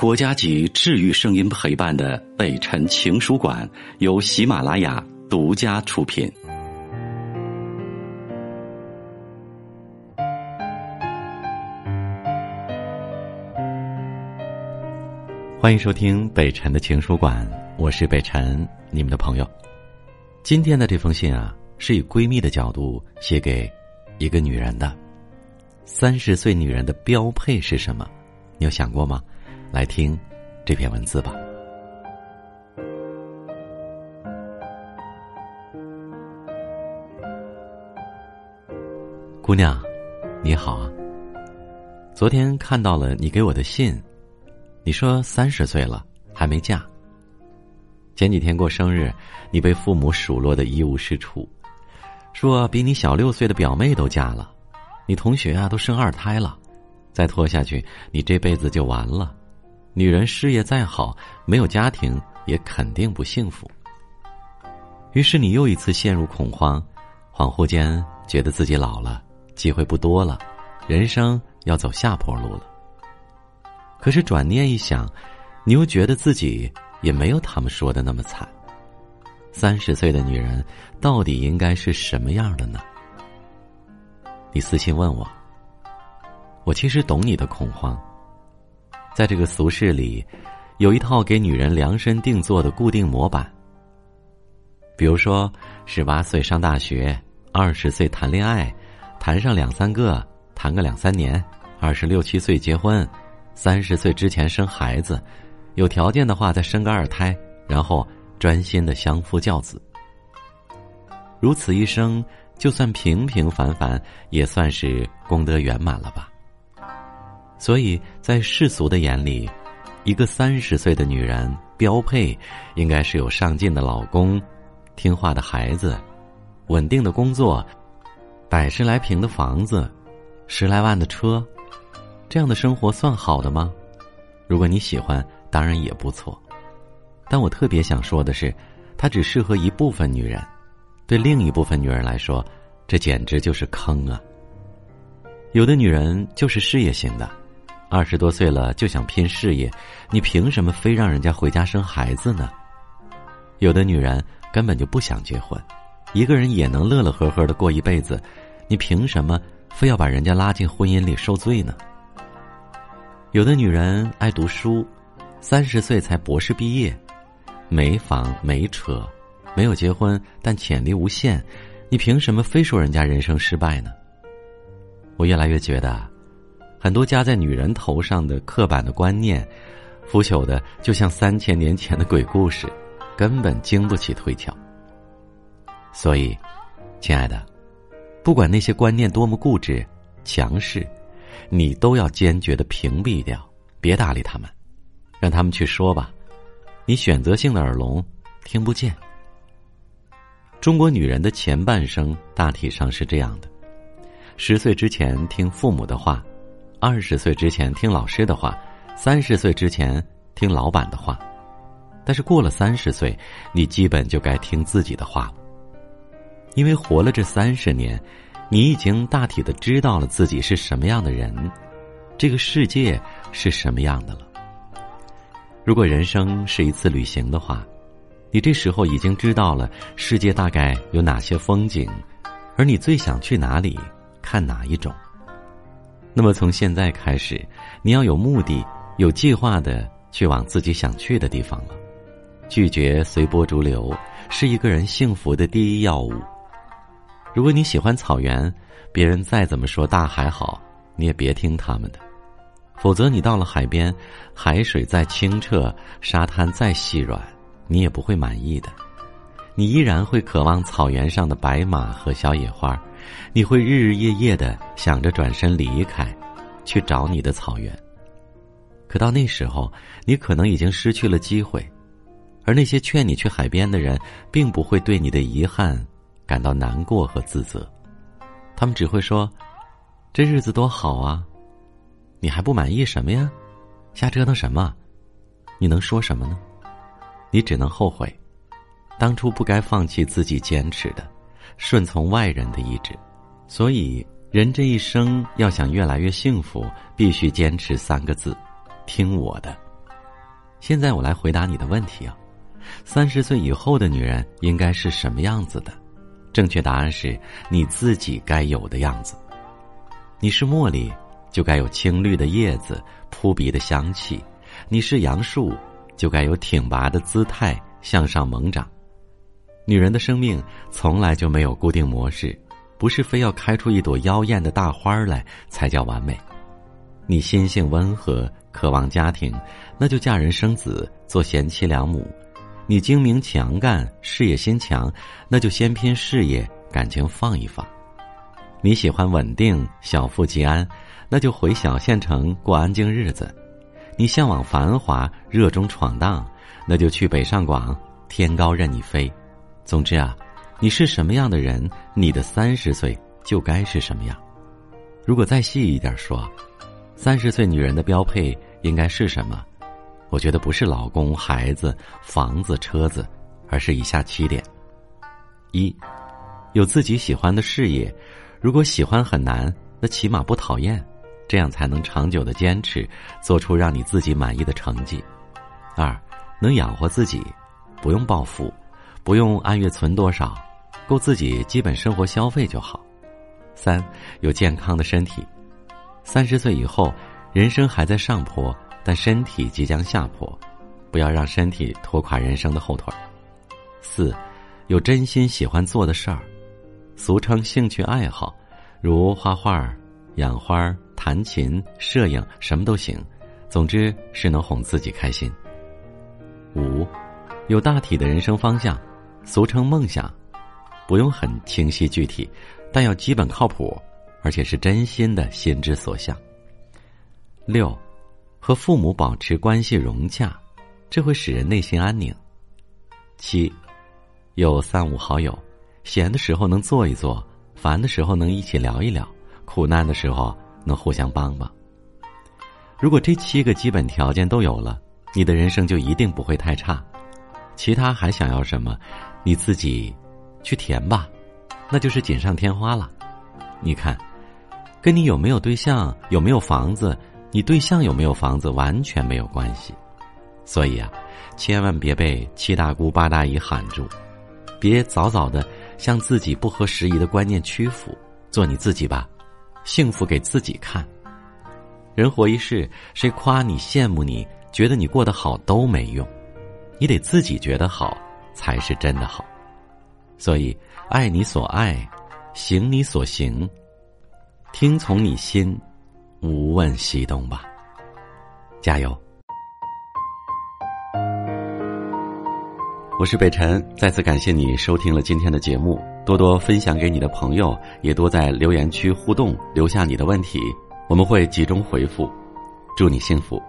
国家级治愈声音陪伴的北辰情书馆由喜马拉雅独家出品。欢迎收听北辰的情书馆，我是北辰，你们的朋友。今天的这封信啊，是以闺蜜的角度写给一个女人的。三十岁女人的标配是什么？你有想过吗？来听这篇文字吧，姑娘，你好啊。昨天看到了你给我的信，你说三十岁了还没嫁。前几天过生日，你被父母数落的一无是处，说比你小六岁的表妹都嫁了，你同学啊都生二胎了，再拖下去你这辈子就完了。女人事业再好，没有家庭也肯定不幸福。于是你又一次陷入恐慌，恍惚间觉得自己老了，机会不多了，人生要走下坡路了。可是转念一想，你又觉得自己也没有他们说的那么惨。三十岁的女人到底应该是什么样的呢？你私信问我，我其实懂你的恐慌。在这个俗世里，有一套给女人量身定做的固定模板。比如说，十八岁上大学，二十岁谈恋爱，谈上两三个，谈个两三年，二十六七岁结婚，三十岁之前生孩子，有条件的话再生个二胎，然后专心的相夫教子。如此一生，就算平平凡凡，也算是功德圆满了吧。所以在世俗的眼里，一个三十岁的女人标配应该是有上进的老公、听话的孩子、稳定的工作、百十来平的房子、十来万的车，这样的生活算好的吗？如果你喜欢，当然也不错。但我特别想说的是，它只适合一部分女人，对另一部分女人来说，这简直就是坑啊！有的女人就是事业型的。二十多岁了就想拼事业，你凭什么非让人家回家生孩子呢？有的女人根本就不想结婚，一个人也能乐乐呵呵的过一辈子，你凭什么非要把人家拉进婚姻里受罪呢？有的女人爱读书，三十岁才博士毕业，没房没车，没有结婚，但潜力无限，你凭什么非说人家人生失败呢？我越来越觉得。很多加在女人头上的刻板的观念，腐朽的就像三千年前的鬼故事，根本经不起推敲。所以，亲爱的，不管那些观念多么固执、强势，你都要坚决的屏蔽掉，别搭理他们，让他们去说吧。你选择性的耳聋，听不见。中国女人的前半生大体上是这样的：十岁之前听父母的话。二十岁之前听老师的话，三十岁之前听老板的话，但是过了三十岁，你基本就该听自己的话了。因为活了这三十年，你已经大体的知道了自己是什么样的人，这个世界是什么样的了。如果人生是一次旅行的话，你这时候已经知道了世界大概有哪些风景，而你最想去哪里看哪一种。那么从现在开始，你要有目的、有计划的去往自己想去的地方了。拒绝随波逐流，是一个人幸福的第一要务。如果你喜欢草原，别人再怎么说大海好，你也别听他们的。否则，你到了海边，海水再清澈，沙滩再细软，你也不会满意的。你依然会渴望草原上的白马和小野花，你会日日夜夜的想着转身离开，去找你的草原。可到那时候，你可能已经失去了机会，而那些劝你去海边的人，并不会对你的遗憾感到难过和自责，他们只会说：“这日子多好啊，你还不满意什么呀？瞎折腾什么？你能说什么呢？你只能后悔。”当初不该放弃自己坚持的，顺从外人的意志，所以人这一生要想越来越幸福，必须坚持三个字：听我的。现在我来回答你的问题啊。三十岁以后的女人应该是什么样子的？正确答案是你自己该有的样子。你是茉莉，就该有青绿的叶子、扑鼻的香气；你是杨树，就该有挺拔的姿态向上猛长。女人的生命从来就没有固定模式，不是非要开出一朵妖艳的大花来才叫完美。你心性温和，渴望家庭，那就嫁人生子，做贤妻良母；你精明强干，事业心强，那就先拼事业，感情放一放。你喜欢稳定，小富即安，那就回小县城过安静日子；你向往繁华，热衷闯荡，那就去北上广，天高任你飞。总之啊，你是什么样的人，你的三十岁就该是什么样。如果再细一点说。三十岁女人的标配应该是什么？我觉得不是老公、孩子、房子、车子，而是以下七点：一，有自己喜欢的事业，如果喜欢很难，那起码不讨厌，这样才能长久的坚持，做出让你自己满意的成绩。二，能养活自己，不用暴富，不用按月存多少，够自己基本生活消费就好。三，有健康的身体。三十岁以后，人生还在上坡，但身体即将下坡，不要让身体拖垮人生的后腿。四，有真心喜欢做的事儿，俗称兴趣爱好，如画画、养花、弹琴、摄影，什么都行。总之是能哄自己开心。五，有大体的人生方向，俗称梦想，不用很清晰具体，但要基本靠谱。而且是真心的心之所向。六，和父母保持关系融洽，这会使人内心安宁。七，有三五好友，闲的时候能坐一坐，烦的时候能一起聊一聊，苦难的时候能互相帮帮。如果这七个基本条件都有了，你的人生就一定不会太差。其他还想要什么，你自己去填吧，那就是锦上添花了。你看。跟你有没有对象、有没有房子、你对象有没有房子完全没有关系，所以啊，千万别被七大姑八大姨喊住，别早早的向自己不合时宜的观念屈服，做你自己吧，幸福给自己看。人活一世，谁夸你、羡慕你、觉得你过得好都没用，你得自己觉得好才是真的好。所以，爱你所爱，行你所行。听从你心，无问西东吧。加油！我是北辰，再次感谢你收听了今天的节目，多多分享给你的朋友，也多在留言区互动，留下你的问题，我们会集中回复。祝你幸福。